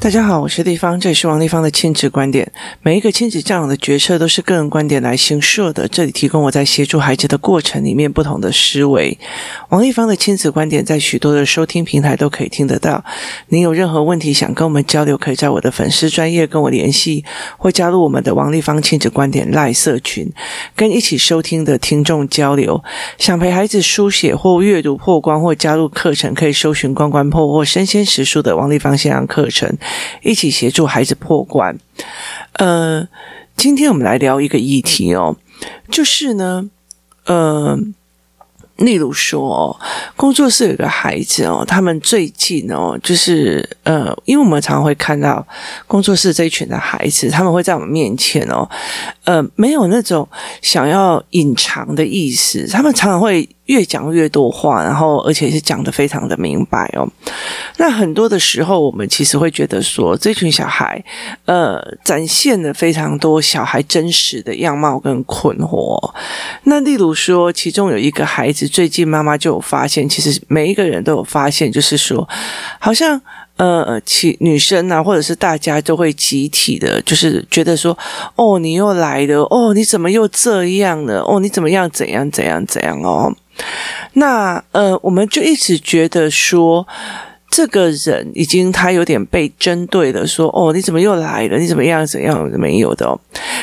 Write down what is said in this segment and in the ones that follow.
大家好，我是丽芳，这里是王丽芳的亲子观点。每一个亲子教养的决策都是个人观点来行设的，这里提供我在协助孩子的过程里面不同的思维。王丽芳的亲子观点在许多的收听平台都可以听得到。您有任何问题想跟我们交流，可以在我的粉丝专业跟我联系，或加入我们的王丽芳亲子观点赖社群，跟一起收听的听众交流。想陪孩子书写或阅读破关，或加入课程，可以搜寻关关破或身先时书的王丽芳线上课程。一起协助孩子破关。呃，今天我们来聊一个议题哦，就是呢，呃，例如说哦，工作室有个孩子哦，他们最近哦，就是呃，因为我们常常会看到工作室这一群的孩子，他们会在我们面前哦，呃，没有那种想要隐藏的意思，他们常常会。越讲越多话，然后而且是讲得非常的明白哦。那很多的时候，我们其实会觉得说，这群小孩，呃，展现了非常多小孩真实的样貌跟困惑。那例如说，其中有一个孩子，最近妈妈就有发现，其实每一个人都有发现，就是说，好像。呃，其女生啊，或者是大家都会集体的，就是觉得说，哦，你又来了，哦，你怎么又这样了？哦，你怎么样？怎样？怎样？怎样？哦，那呃，我们就一直觉得说，这个人已经他有点被针对了，说，哦，你怎么又来了？你怎么样？怎样？没有的哦。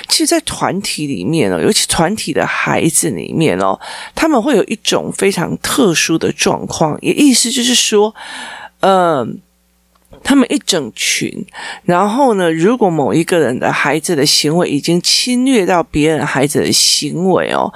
其实，在团体里面哦，尤其团体的孩子里面哦，他们会有一种非常特殊的状况，也意思就是说，嗯、他们一整群，然后呢，如果某一个人的孩子的行为已经侵略到别人孩子的行为哦，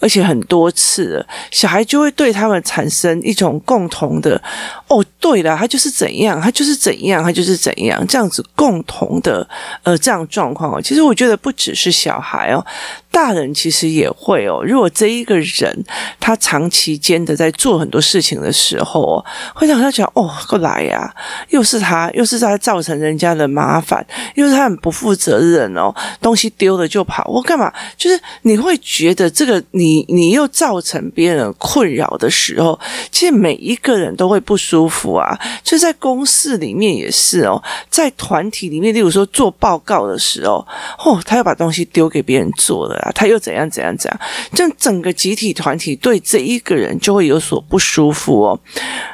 而且很多次了，小孩就会对他们产生一种共同的哦，对了，他就是怎样，他就是怎样，他就是怎样，这样子共同的呃这样状况哦。其实我觉得不只是小孩哦。大人其实也会哦，如果这一个人他长期间的在做很多事情的时候哦，会让他觉得哦，过来呀，又是他，又是他造成人家的麻烦，又是他很不负责任哦，东西丢了就跑，我干嘛？就是你会觉得这个你你又造成别人困扰的时候，其实每一个人都会不舒服啊。就在公司里面也是哦，在团体里面，例如说做报告的时候，哦，他要把东西丢给别人做了。他又怎样怎样怎样？这整个集体团体对这一个人就会有所不舒服哦。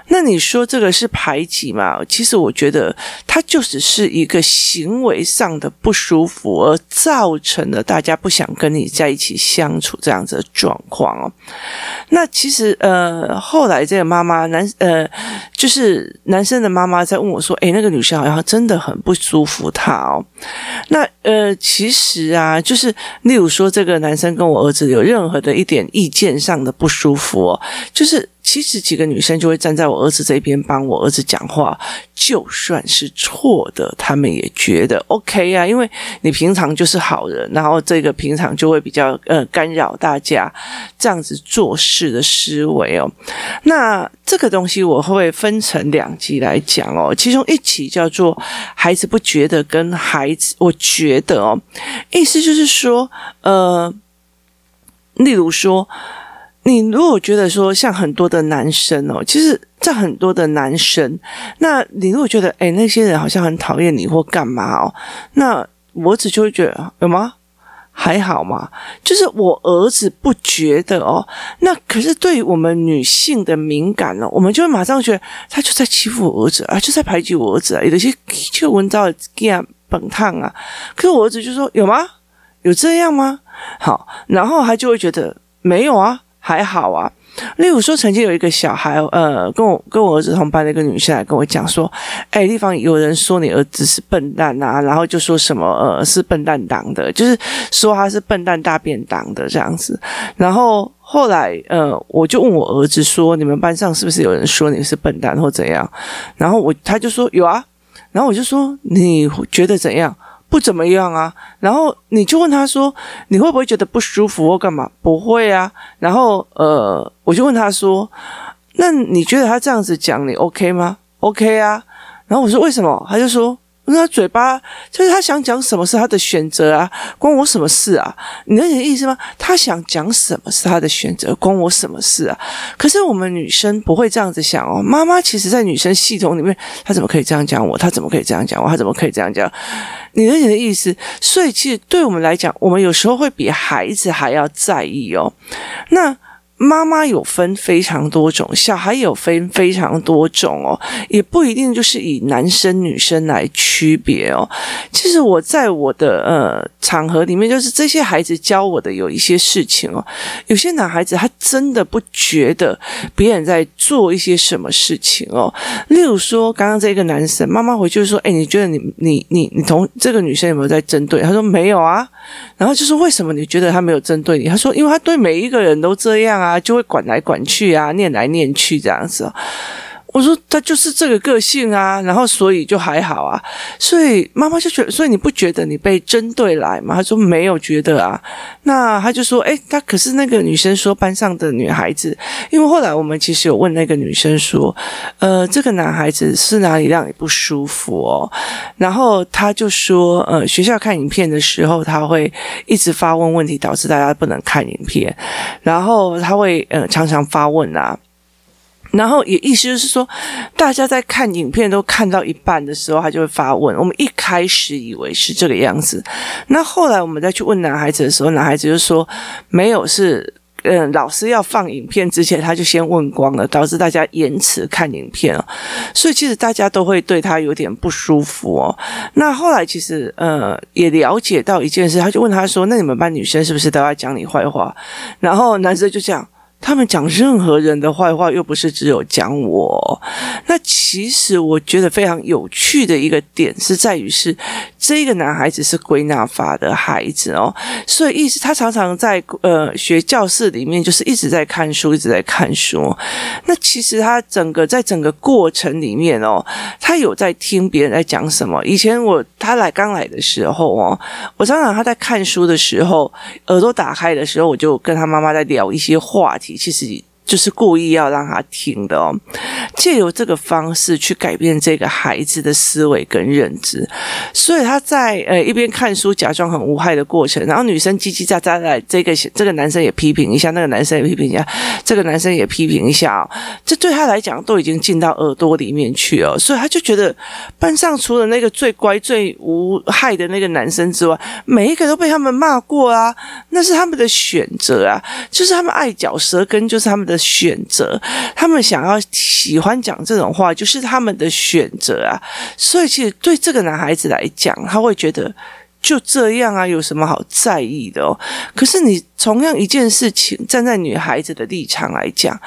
那你说这个是排挤吗？其实我觉得他就只是一个行为上的不舒服，而造成了大家不想跟你在一起相处这样子的状况哦。那其实呃，后来这个妈妈男呃，就是男生的妈妈在问我说：“诶，那个女生好像真的很不舒服他哦。”那呃，其实啊，就是例如说。这个男生跟我儿子有任何的一点意见上的不舒服哦，就是。其实几个女生就会站在我儿子这边帮我儿子讲话，就算是错的，他们也觉得 OK 啊，因为你平常就是好人，然后这个平常就会比较呃干扰大家这样子做事的思维哦。那这个东西我会分成两集来讲哦，其中一集叫做“孩子不觉得”跟“孩子我觉得”哦，意思就是说，呃，例如说。你如果觉得说像很多的男生哦，其实在很多的男生，那你如果觉得诶那些人好像很讨厌你或干嘛哦，那我儿子就会觉得有吗？还好嘛，就是我儿子不觉得哦。那可是对于我们女性的敏感哦，我们就会马上觉得他就在欺负我儿子啊，就在排挤我儿子啊，有的些就闻到这样本烫啊。可是我儿子就说有吗？有这样吗？好，然后他就会觉得没有啊。还好啊，例如说，曾经有一个小孩，呃，跟我跟我儿子同班的一个女生来跟我讲说，哎，地方有人说你儿子是笨蛋啊，然后就说什么呃是笨蛋党的，就是说他是笨蛋大便党的这样子。然后后来呃，我就问我儿子说，你们班上是不是有人说你是笨蛋或怎样？然后我他就说有啊，然后我就说你觉得怎样？不怎么样啊，然后你就问他说：“你会不会觉得不舒服或干嘛？”不会啊。然后呃，我就问他说：“那你觉得他这样子讲你 OK 吗？”OK 啊。然后我说：“为什么？”他就说：“那嘴巴就是他想讲什么是他的选择啊，关我什么事啊？你能理解意思吗？他想讲什么是他的选择，关我什么事啊？可是我们女生不会这样子想哦。妈妈其实，在女生系统里面，她怎么可以这样讲我？她怎么可以这样讲我？她怎么可以这样讲？你能理解的意思？所以，其实对我们来讲，我们有时候会比孩子还要在意哦。那。妈妈有分非常多种，小孩有分非常多种哦，也不一定就是以男生女生来区别哦。其实我在我的呃场合里面，就是这些孩子教我的有一些事情哦。有些男孩子他真的不觉得别人在做一些什么事情哦。例如说，刚刚这个男生，妈妈回去说：“哎，你觉得你你你你同这个女生有没有在针对？”他说：“没有啊。”然后就说：“为什么你觉得他没有针对你？”他说：“因为他对每一个人都这样啊。”啊，就会管来管去啊，念来念去这样子。我说他就是这个个性啊，然后所以就还好啊。所以妈妈就觉得，所以你不觉得你被针对来吗？他说没有觉得啊。那他就说，诶，他可是那个女生说班上的女孩子，因为后来我们其实有问那个女生说，呃，这个男孩子是哪里让你不舒服哦？然后他就说，呃，学校看影片的时候，他会一直发问问题，导致大家不能看影片。然后他会呃常常发问啊。然后也意思就是说，大家在看影片都看到一半的时候，他就会发问。我们一开始以为是这个样子，那后来我们再去问男孩子的时候，男孩子就说没有，是嗯，老师要放影片之前他就先问光了，导致大家延迟看影片哦。所以其实大家都会对他有点不舒服哦。那后来其实呃也了解到一件事，他就问他说：“那你们班女生是不是都要讲你坏话？”然后男生就这样。他们讲任何人的坏话，又不是只有讲我。那其实我觉得非常有趣的一个点是在于是，这个男孩子是归纳法的孩子哦，所以意思他常常在呃学教室里面就是一直在看书，一直在看书。那其实他整个在整个过程里面哦，他有在听别人在讲什么。以前我他来刚来的时候哦，我常常他在看书的时候，耳朵打开的时候，我就跟他妈妈在聊一些话题。其实就是故意要让他听的哦，借由这个方式去改变这个孩子的思维跟认知，所以他在呃一边看书假装很无害的过程，然后女生叽叽喳喳的，这个这个男生也批评一下，那个男生也批评一下，这个男生也批评一下哦，这对他来讲都已经进到耳朵里面去哦，所以他就觉得班上除了那个最乖最无害的那个男生之外，每一个都被他们骂过啊，那是他们的选择啊，就是他们爱嚼舌根，就是他们的。选择，他们想要喜欢讲这种话，就是他们的选择啊。所以，其实对这个男孩子来讲，他会觉得就这样啊，有什么好在意的哦？可是，你同样一件事情，站在女孩子的立场来讲，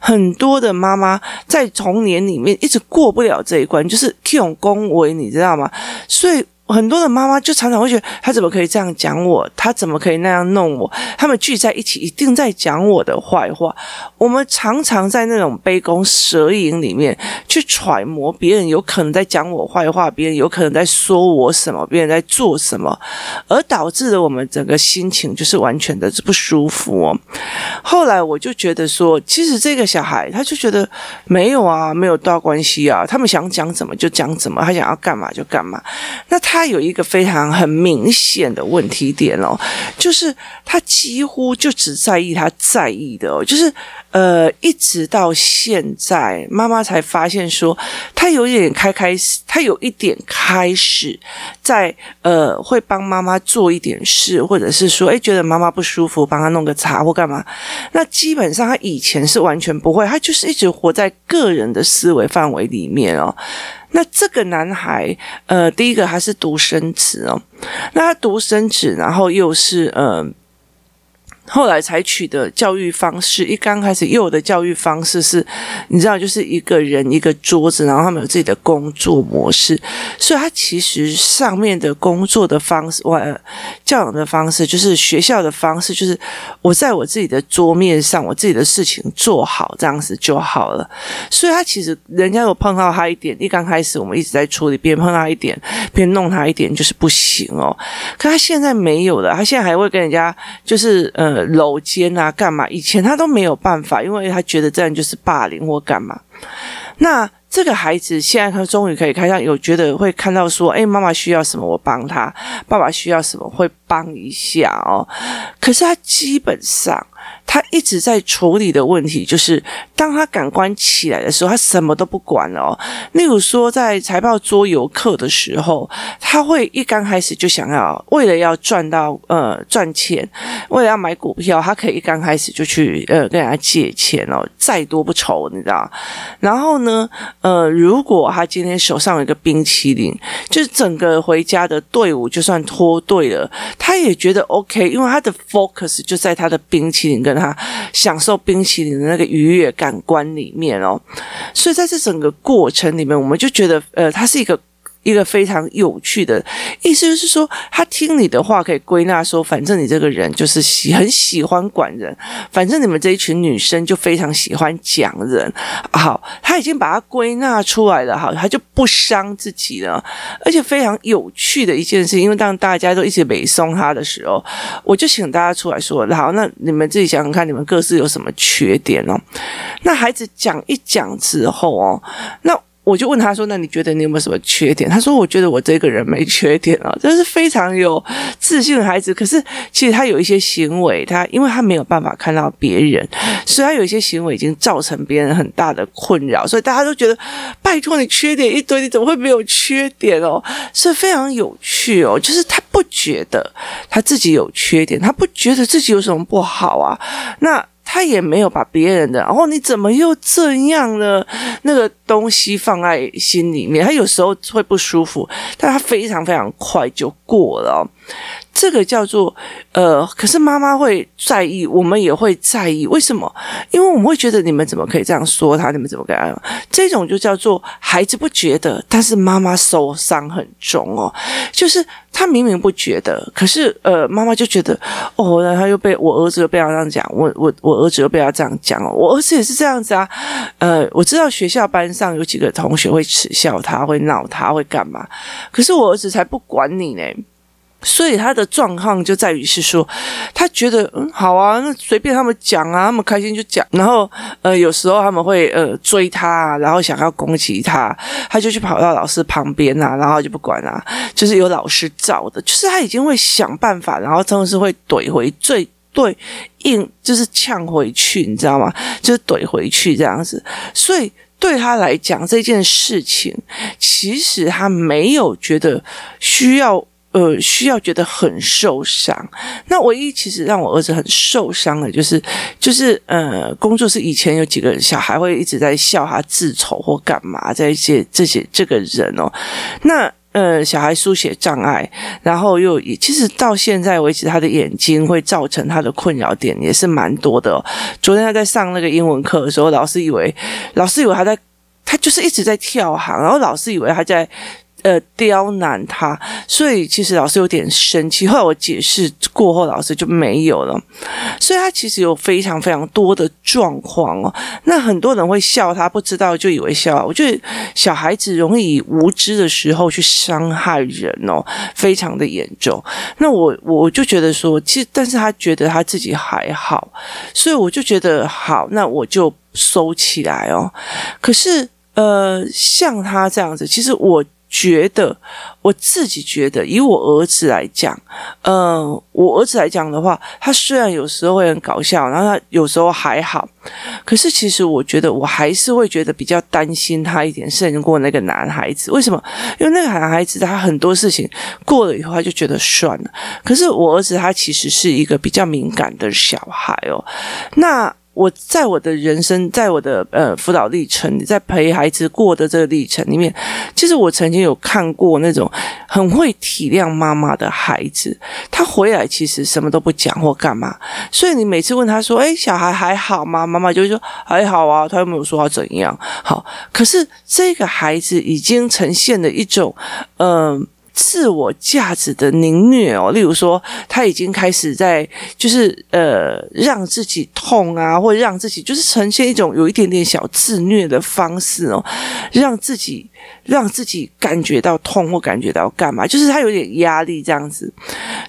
很多的妈妈在童年里面一直过不了这一关，就是用恭维，你知道吗？所以。很多的妈妈就常常会觉得，他怎么可以这样讲我？他怎么可以那样弄我？他们聚在一起，一定在讲我的坏话。我们常常在那种杯弓蛇影里面去揣摩别人有可能在讲我坏话，别人有可能在说我什么，别人在做什么，而导致了我们整个心情就是完全的不舒服哦。后来我就觉得说，其实这个小孩他就觉得没有啊，没有大关系啊，他们想讲怎么就讲怎么，他想要干嘛就干嘛。那他。他有一个非常很明显的问题点哦，就是他几乎就只在意他在意的哦，就是呃，一直到现在，妈妈才发现说，他有一点开开始，他有一点开始在呃，会帮妈妈做一点事，或者是说，哎，觉得妈妈不舒服，帮他弄个茶或干嘛。那基本上他以前是完全不会，他就是一直活在个人的思维范围里面哦。那这个男孩，呃，第一个他是独生子哦，那他独生子，然后又是呃。后来采取的教育方式，一刚开始幼儿的教育方式是，你知道，就是一个人一个桌子，然后他们有自己的工作模式，所以他其实上面的工作的方式，我教养的方式，就是学校的方式，就是我在我自己的桌面上，我自己的事情做好这样子就好了。所以他其实人家有碰到他一点，一刚开始我们一直在处理，别人碰到他一点，别人弄他一点，就是不行哦。可他现在没有了，他现在还会跟人家就是嗯。楼间啊，干嘛？以前他都没有办法，因为他觉得这样就是霸凌或干嘛。那这个孩子现在他终于可以开上，有觉得会看到说，哎，妈妈需要什么我帮他，爸爸需要什么会帮一下哦。可是他基本上。他一直在处理的问题，就是当他感官起来的时候，他什么都不管哦。例如说，在财报桌游课的时候，他会一刚开始就想要为了要赚到呃赚钱，为了要买股票，他可以一刚开始就去呃跟人家借钱哦，再多不愁，你知道？然后呢，呃，如果他今天手上有一个冰淇淋，就是整个回家的队伍就算脱队了，他也觉得 OK，因为他的 focus 就在他的冰淇淋跟。他享受冰淇淋的那个愉悦感官里面哦，所以在这整个过程里面，我们就觉得，呃，它是一个。一个非常有趣的意思，就是说，他听你的话可以归纳说，反正你这个人就是喜很喜欢管人，反正你们这一群女生就非常喜欢讲人。好，他已经把它归纳出来了，好，他就不伤自己了。而且非常有趣的一件事，因为当大家都一直北送他的时候，我就请大家出来说，好，那你们自己想想看，你们各自有什么缺点哦？那孩子讲一讲之后哦，那。我就问他说：“那你觉得你有没有什么缺点？”他说：“我觉得我这个人没缺点啊，这是非常有自信的孩子。可是其实他有一些行为，他因为他没有办法看到别人，所以他有一些行为已经造成别人很大的困扰。所以大家都觉得，拜托你缺点一堆，你怎么会没有缺点哦？是非常有趣哦。就是他不觉得他自己有缺点，他不觉得自己有什么不好啊。那。”他也没有把别人的，然后你怎么又这样呢？那个东西放在心里面，他有时候会不舒服，但他非常非常快就过了。这个叫做呃，可是妈妈会在意，我们也会在意，为什么？因为我们会觉得你们怎么可以这样说他？你们怎么可以这样？这种就叫做孩子不觉得，但是妈妈受伤很重哦。就是他明明不觉得，可是呃，妈妈就觉得哦，然后又被我儿子又被他这样讲，我我我儿子又被他这样讲哦，我儿子也是这样子啊。呃，我知道学校班上有几个同学会耻笑他，会闹他，会干嘛？可是我儿子才不管你呢。所以他的状况就在于是说，他觉得嗯好啊，那随便他们讲啊，他们开心就讲。然后呃有时候他们会呃追他，然后想要攻击他，他就去跑到老师旁边啊，然后就不管啊，就是有老师罩的，就是他已经会想办法，然后真的是会怼回最对应，就是呛回去，你知道吗？就是怼回去这样子。所以对他来讲这件事情，其实他没有觉得需要。呃，需要觉得很受伤。那唯一其实让我儿子很受伤的，就是就是呃，工作室以前有几个小孩会一直在笑他自丑或干嘛，在一些这些这个人哦。那呃，小孩书写障碍，然后又也其实到现在为止，他的眼睛会造成他的困扰点也是蛮多的。昨天他在上那个英文课的时候，老师以为老师以为他在，他就是一直在跳行，然后老师以为他在。呃，刁难他，所以其实老师有点生气。后来我解释过后，老师就没有了。所以他其实有非常非常多的状况哦。那很多人会笑他，不知道就以为笑。我觉得小孩子容易无知的时候去伤害人哦，非常的严重。那我我就觉得说，其实但是他觉得他自己还好，所以我就觉得好，那我就收起来哦。可是呃，像他这样子，其实我。觉得我自己觉得，以我儿子来讲，嗯、呃，我儿子来讲的话，他虽然有时候会很搞笑，然后他有时候还好，可是其实我觉得我还是会觉得比较担心他一点，胜过那个男孩子。为什么？因为那个男孩子他很多事情过了以后，他就觉得算了。可是我儿子他其实是一个比较敏感的小孩哦，那。我在我的人生，在我的呃辅导历程，在陪孩子过的这个历程里面，其实我曾经有看过那种很会体谅妈妈的孩子，他回来其实什么都不讲或干嘛，所以你每次问他说：“诶，小孩还好吗？”妈妈就会说：“还好啊。”他又没有说他怎样。好，可是这个孩子已经呈现了一种嗯。自我价值的凌虐哦，例如说，他已经开始在就是呃让自己痛啊，或者让自己就是呈现一种有一点点小自虐的方式哦，让自己让自己感觉到痛或感觉到干嘛，就是他有点压力这样子。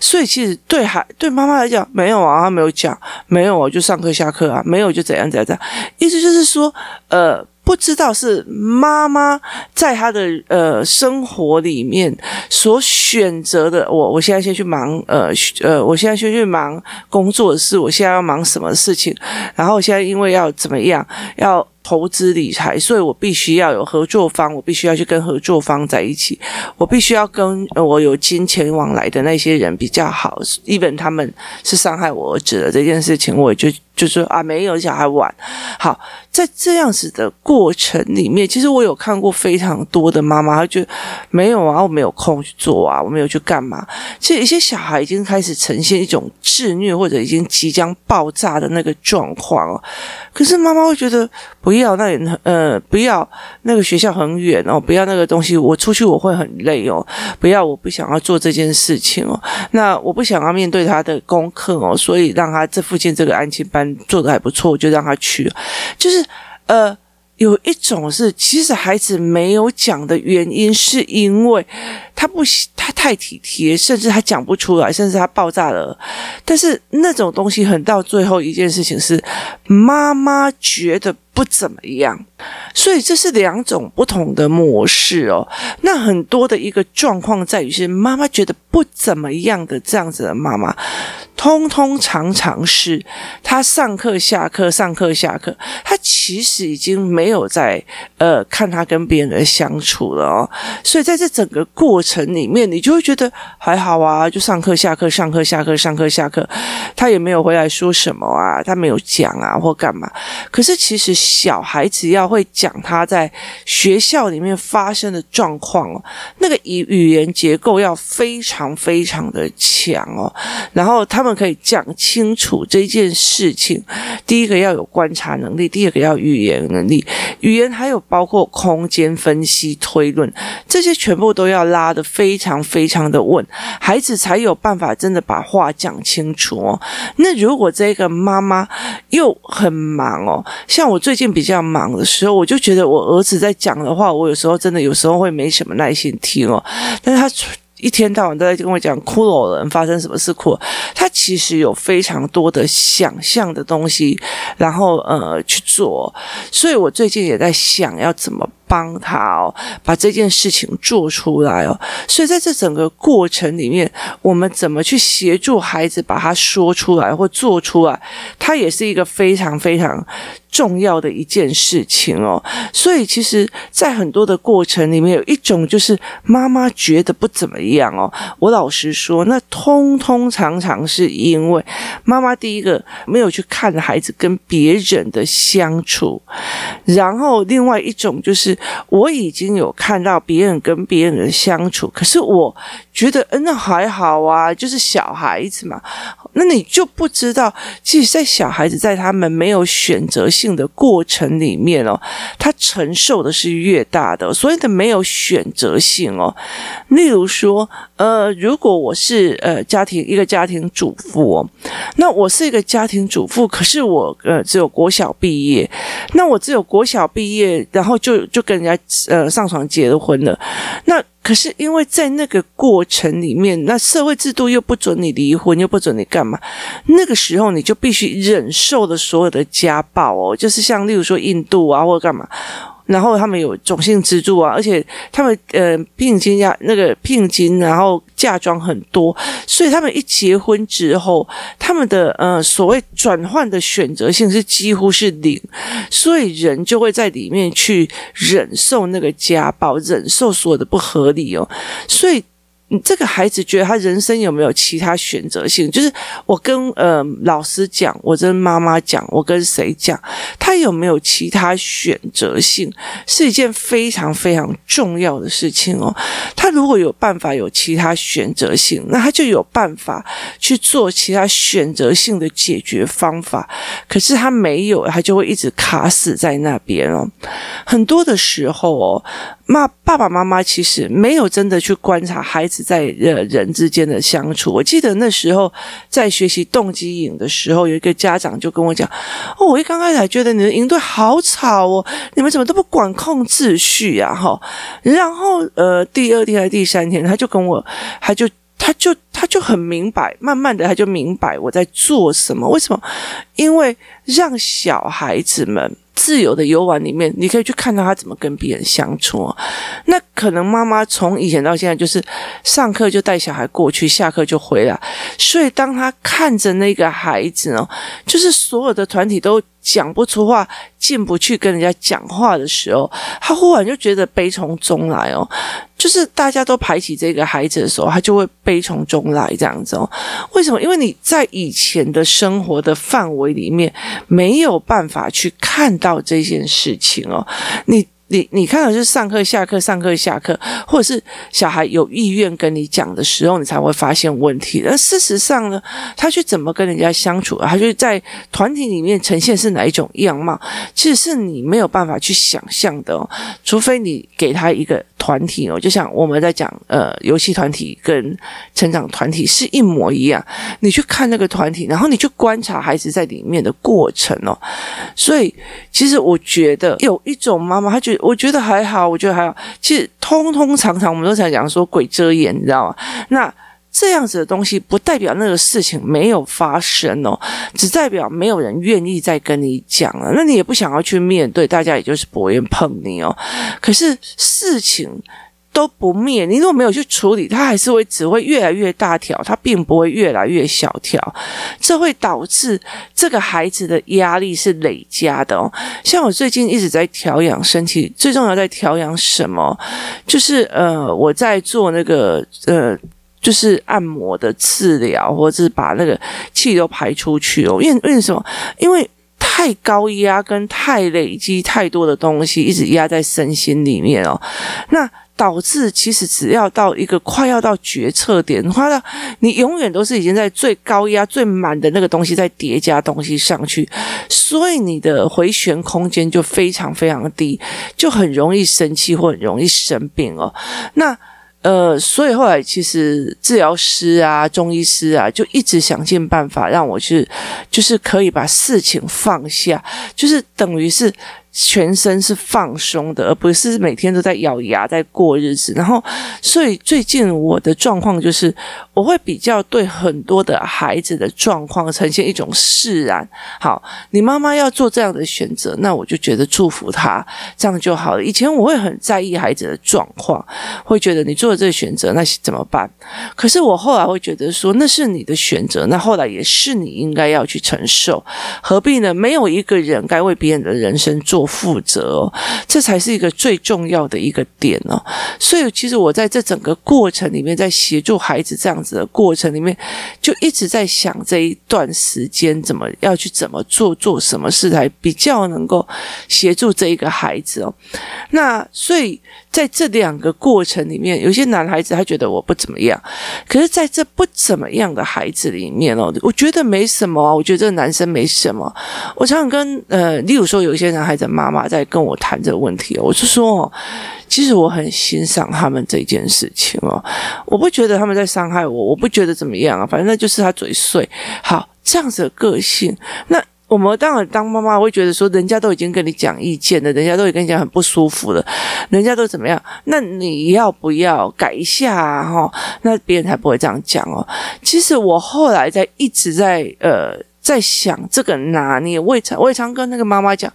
所以其实对孩对妈妈来讲，没有啊，他没有讲，没有啊，就上课下课啊，没有就怎样怎样怎样，意思就是说呃。不知道是妈妈在他的呃生活里面所选择的。我我现在先去忙呃呃，我现在先去忙工作的事，我现在要忙什么事情？然后现在因为要怎么样要。投资理财，所以我必须要有合作方，我必须要去跟合作方在一起，我必须要跟我有金钱往来的那些人比较好，even 他们是伤害我儿子的这件事情，我就。就说啊，没有小孩玩。好，在这样子的过程里面，其实我有看过非常多的妈妈，她觉得没有啊，我没有空去做啊，我没有去干嘛。其实一些小孩已经开始呈现一种自虐或者已经即将爆炸的那个状况哦。可是妈妈会觉得不要，那里呃不要那个学校很远哦，不要那个东西，我出去我会很累哦，不要，我不想要做这件事情哦。那我不想要面对他的功课哦，所以让他这附近这个安亲班。做得还不错，我就让他去。就是呃，有一种是，其实孩子没有讲的原因，是因为他不，他太体贴，甚至他讲不出来，甚至他爆炸了。但是那种东西，很到最后一件事情是，妈妈觉得不怎么样，所以这是两种不同的模式哦。那很多的一个状况在于是，妈妈觉得不怎么样的这样子的妈妈。通通常常是他上课下课上课下课，他其实已经没有在呃看他跟别人的相处了哦，所以在这整个过程里面，你就会觉得还好啊，就上课下课上课下课上课下课，他也没有回来说什么啊，他没有讲啊或干嘛。可是其实小孩子要会讲他在学校里面发生的状况哦，那个语语言结构要非常非常的强哦，然后他们。可以讲清楚这件事情。第一个要有观察能力，第二个要语言能力。语言还有包括空间分析、推论，这些全部都要拉得非常非常的稳，孩子才有办法真的把话讲清楚哦。那如果这个妈妈又很忙哦，像我最近比较忙的时候，我就觉得我儿子在讲的话，我有时候真的有时候会没什么耐心听哦。但是他。一天到晚都在跟我讲骷髅人发生什么事哭，他其实有非常多的想象的东西，然后呃去做，所以我最近也在想要怎么。帮他哦，把这件事情做出来哦。所以在这整个过程里面，我们怎么去协助孩子把它说出来或做出来，它也是一个非常非常重要的一件事情哦。所以其实，在很多的过程里面，有一种就是妈妈觉得不怎么样哦。我老实说，那通通常常是因为妈妈第一个没有去看孩子跟别人的相处，然后另外一种就是。我已经有看到别人跟别人的相处，可是我觉得，嗯，那还好啊，就是小孩子嘛。那你就不知道，其实，在小孩子在他们没有选择性的过程里面哦，他承受的是越大的。所以他没有选择性哦，例如说，呃，如果我是呃家庭一个家庭主妇哦，那我是一个家庭主妇，可是我呃只有国小毕业，那我只有国小毕业，然后就就跟人家呃上床结了婚了，那。可是因为在那个过程里面，那社会制度又不准你离婚，又不准你干嘛？那个时候你就必须忍受的所有的家暴哦，就是像例如说印度啊，或者干嘛。然后他们有种姓资助啊，而且他们呃聘金呀，那个聘金，然后嫁妆很多，所以他们一结婚之后，他们的呃所谓转换的选择性是几乎是零，所以人就会在里面去忍受那个家暴，忍受所有的不合理哦，所以。你这个孩子觉得他人生有没有其他选择性？就是我跟呃老师讲，我跟妈妈讲，我跟谁讲，他有没有其他选择性，是一件非常非常重要的事情哦。他如果有办法有其他选择性，那他就有办法去做其他选择性的解决方法。可是他没有，他就会一直卡死在那边哦。很多的时候哦。妈，爸爸妈妈其实没有真的去观察孩子在呃人之间的相处。我记得那时候在学习动机营的时候，有一个家长就跟我讲：“哦，我一刚开始还觉得你的营队好吵哦，你们怎么都不管控秩序啊？”哈，然后呃，第二天还是第三天，他就跟我，他就。他就他就很明白，慢慢的他就明白我在做什么。为什么？因为让小孩子们自由的游玩里面，你可以去看到他怎么跟别人相处。那可能妈妈从以前到现在就是上课就带小孩过去，下课就回来。所以当他看着那个孩子呢，就是所有的团体都讲不出话，进不去跟人家讲话的时候，他忽然就觉得悲从中来哦。就是大家都排挤这个孩子的时候，他就会悲从中来这样子哦。为什么？因为你在以前的生活的范围里面没有办法去看到这件事情哦，你。你你看到是上课下课上课下课，或者是小孩有意愿跟你讲的时候，你才会发现问题。而事实上呢，他去怎么跟人家相处，他就在团体里面呈现是哪一种样貌，其实是你没有办法去想象的哦。除非你给他一个团体哦，就像我们在讲呃游戏团体跟成长团体是一模一样，你去看那个团体，然后你去观察孩子在里面的过程哦。所以其实我觉得有一种妈妈，她觉得。我觉得还好，我觉得还好。其实通通常常我们都在讲说鬼遮眼，你知道吗？那这样子的东西不代表那个事情没有发生哦，只代表没有人愿意再跟你讲了。那你也不想要去面对，大家也就是不愿碰你哦。可是事情。都不灭，你如果没有去处理，它还是会只会越来越大条，它并不会越来越小条，这会导致这个孩子的压力是累加的哦。像我最近一直在调养身体，最重要在调养什么？就是呃，我在做那个呃，就是按摩的治疗，或者是把那个气都排出去哦。因为为什么？因为太高压跟太累积太多的东西，一直压在身心里面哦。那导致其实只要到一个快要到决策点，快到你永远都是已经在最高压、最满的那个东西在叠加东西上去，所以你的回旋空间就非常非常低，就很容易生气或很容易生病哦。那呃，所以后来其实治疗师啊、中医师啊，就一直想尽办法让我去，就是可以把事情放下，就是等于是。全身是放松的，而不是每天都在咬牙在过日子。然后，所以最近我的状况就是，我会比较对很多的孩子的状况呈现一种释然。好，你妈妈要做这样的选择，那我就觉得祝福她，这样就好了。以前我会很在意孩子的状况，会觉得你做了这个选择，那怎么办？可是我后来会觉得说，那是你的选择，那后来也是你应该要去承受，何必呢？没有一个人该为别人的人生做。负责，这才是一个最重要的一个点哦。所以，其实我在这整个过程里面，在协助孩子这样的过程里面，就一直在想这一段时间怎么要去怎么做，做什么事才比较能够协助这一个孩子哦。那所以。在这两个过程里面，有些男孩子他觉得我不怎么样，可是在这不怎么样的孩子里面哦，我觉得没什么啊，我觉得这个男生没什么。我常常跟呃，例如说有一些男孩子妈妈在跟我谈这个问题，我就说哦，其实我很欣赏他们这件事情哦，我不觉得他们在伤害我，我不觉得怎么样啊，反正那就是他嘴碎。好，这样子的个性，那。我们当然当妈妈会觉得说，人家都已经跟你讲意见了，人家都已经跟你讲很不舒服了，人家都怎么样？那你要不要改一下啊？哈，那别人才不会这样讲哦。其实我后来在一直在呃在想这个拿捏，我也常我也常跟那个妈妈讲，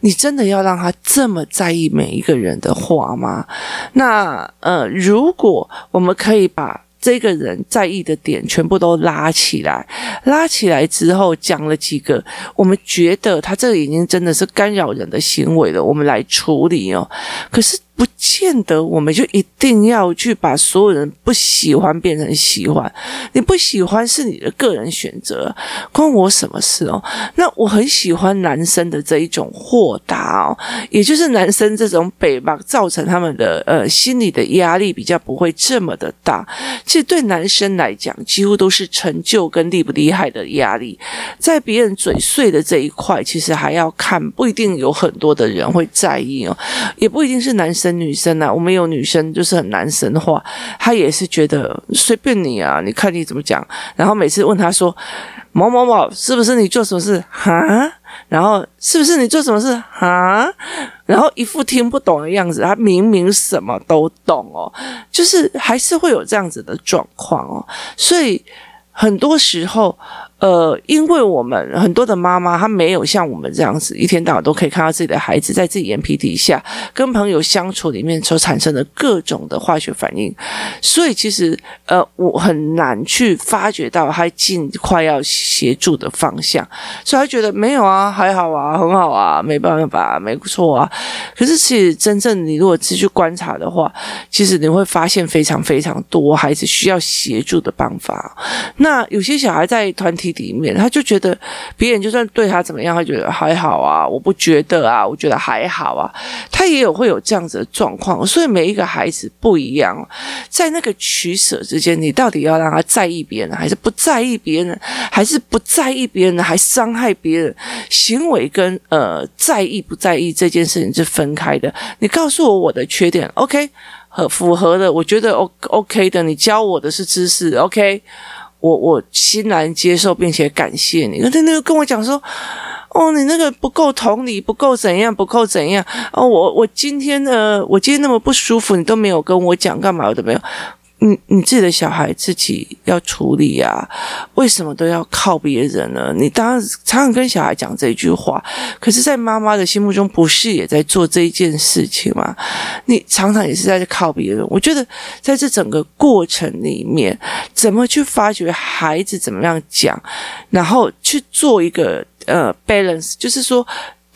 你真的要让他这么在意每一个人的话吗？那呃，如果我们可以把。这个人在意的点全部都拉起来，拉起来之后讲了几个，我们觉得他这个已经真的是干扰人的行为了，我们来处理哦。可是。不见得，我们就一定要去把所有人不喜欢变成喜欢。你不喜欢是你的个人选择，关我什么事哦？那我很喜欢男生的这一种豁达哦，也就是男生这种北吧，造成他们的呃心理的压力比较不会这么的大。其实对男生来讲，几乎都是成就跟厉不厉害的压力。在别人嘴碎的这一块，其实还要看，不一定有很多的人会在意哦，也不一定是男生。女生啊，我们有女生就是很男生化，她也是觉得随便你啊，你看你怎么讲。然后每次问她说某某某，是不是你做什么事哈？然后是不是你做什么事哈？然后一副听不懂的样子，他明明什么都懂哦，就是还是会有这样子的状况哦，所以很多时候。呃，因为我们很多的妈妈，她没有像我们这样子，一天到晚都可以看到自己的孩子在自己眼皮底下跟朋友相处里面所产生的各种的化学反应，所以其实呃，我很难去发觉到他尽快要协助的方向，所以他觉得没有啊，还好啊，很好啊，没办法，没错啊。可是其实真正你如果继续观察的话，其实你会发现非常非常多孩子需要协助的办法。那有些小孩在团体。里面，他就觉得别人就算对他怎么样，他觉得还好啊，我不觉得啊，我觉得还好啊。他也有会有这样子的状况，所以每一个孩子不一样，在那个取舍之间，你到底要让他在意别人，还是不在意别人，还是不在意别人，还伤害别人？行为跟呃在意不在意这件事情是分开的。你告诉我我的缺点，OK，和符合的，我觉得 O OK 的。你教我的是知识，OK。我我欣然接受，并且感谢你。那他那个跟我讲说，哦，你那个不够同理，不够怎样，不够怎样。哦，我我今天呃，我今天那么不舒服，你都没有跟我讲，干嘛我都没有？你你自己的小孩自己要处理呀，为什么都要靠别人呢？你当然常常跟小孩讲这句话，可是，在妈妈的心目中，不是也在做这一件事情吗？你常常也是在靠别人。我觉得，在这整个过程里面，怎么去发掘孩子怎么样讲，然后去做一个呃 balance，就是说。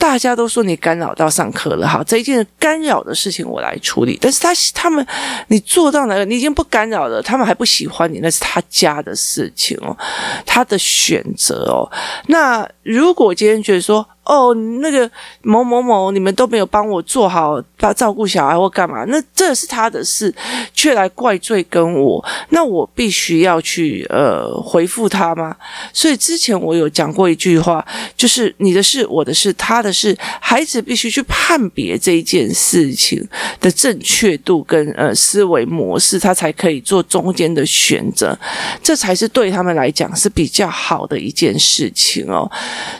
大家都说你干扰到上课了，哈，这一件干扰的事情我来处理。但是他他们，你做到哪个？你已经不干扰了，他们还不喜欢你，那是他家的事情哦，他的选择哦。那如果今天觉得说，哦，那个某某某，你们都没有帮我做好，把照顾小孩或干嘛？那这是他的事，却来怪罪跟我，那我必须要去呃回复他吗？所以之前我有讲过一句话，就是你的事，我的事，他的事，孩子必须去判别这一件事情的正确度跟呃思维模式，他才可以做中间的选择，这才是对他们来讲是比较好的一件事情哦。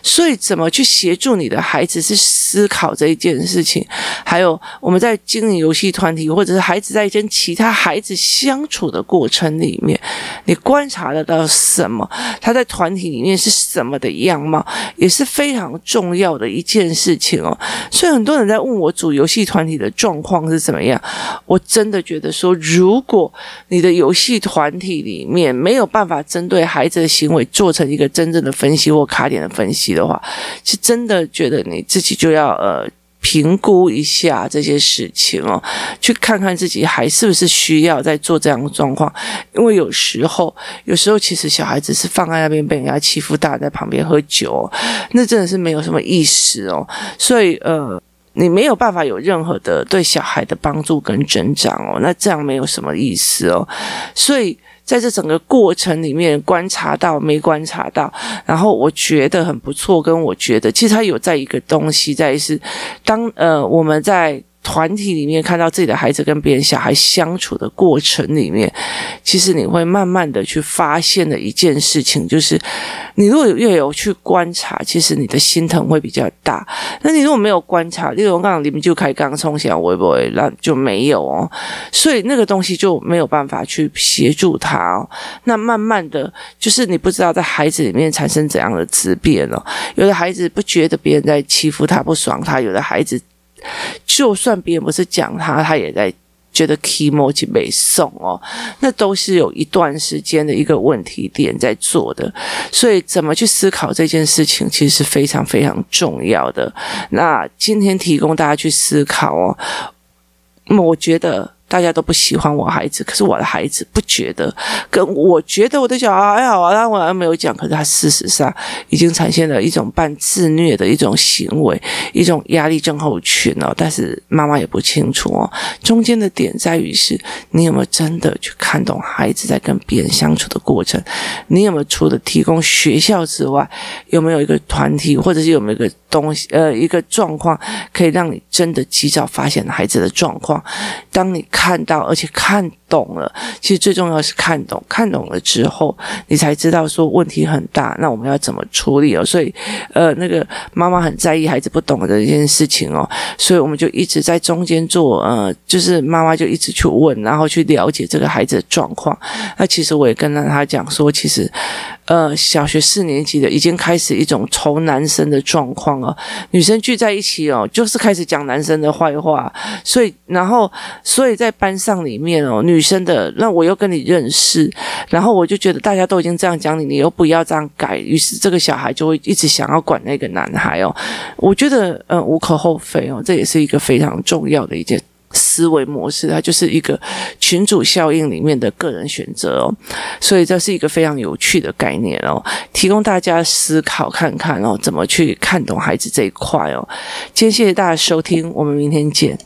所以怎么去写？协助你的孩子是思考这一件事情，还有我们在经营游戏团体，或者是孩子在跟其他孩子相处的过程里面，你观察得到什么？他在团体里面是什么的样貌，也是非常重要的一件事情哦。所以很多人在问我组游戏团体的状况是怎么样，我真的觉得说，如果你的游戏团体里面没有办法针对孩子的行为做成一个真正的分析或卡点的分析的话，是真。真的觉得你自己就要呃评估一下这些事情哦，去看看自己还是不是需要在做这样的状况，因为有时候，有时候其实小孩子是放在那边被人家欺负，大人在旁边喝酒，那真的是没有什么意思哦。所以呃，你没有办法有任何的对小孩的帮助跟增长哦，那这样没有什么意思哦。所以。在这整个过程里面，观察到没观察到，然后我觉得很不错，跟我觉得其实他有在一个东西在是，当呃我们在。团体里面看到自己的孩子跟别人小孩相处的过程里面，其实你会慢慢的去发现的一件事情，就是你如果越有去观察，其实你的心疼会比较大。那你如果没有观察，例如我刚刚你们就开刚冲起来，会不会那就没有哦？所以那个东西就没有办法去协助他哦。那慢慢的就是你不知道在孩子里面产生怎样的质变哦。有的孩子不觉得别人在欺负他不爽他，有的孩子。就算别人不是讲他，他也在觉得 kimochi 被送哦，那都是有一段时间的一个问题点在做的，所以怎么去思考这件事情，其实是非常非常重要的。那今天提供大家去思考哦，我觉得。大家都不喜欢我孩子，可是我的孩子不觉得，跟我觉得我的小孩还好啊，但我还没有讲，可是他事实上已经产现了一种半自虐的一种行为，一种压力症候群哦。但是妈妈也不清楚哦，中间的点在于是，你有没有真的去看懂孩子在跟别人相处的过程？你有没有除了提供学校之外，有没有一个团体，或者是有没有一个东西，呃，一个状况，可以让你真的及早发现孩子的状况？当你看。看到，而且看懂了。其实最重要是看懂，看懂了之后，你才知道说问题很大，那我们要怎么处理哦？所以，呃，那个妈妈很在意孩子不懂的一件事情哦，所以我们就一直在中间做，呃，就是妈妈就一直去问，然后去了解这个孩子的状况。那其实我也跟了他讲说，其实，呃，小学四年级的已经开始一种仇男生的状况哦，女生聚在一起哦，就是开始讲男生的坏话，所以，然后，所以在班上里面哦，女生的那我又跟你认识，然后我就觉得大家都已经这样讲你，你又不要这样改，于是这个小孩就会一直想要管那个男孩哦，我觉得呃无可厚非哦，这也是一个非常重要的一件。思维模式，它就是一个群主效应里面的个人选择哦，所以这是一个非常有趣的概念哦，提供大家思考看看哦，怎么去看懂孩子这一块哦。今天谢谢大家收听，我们明天见。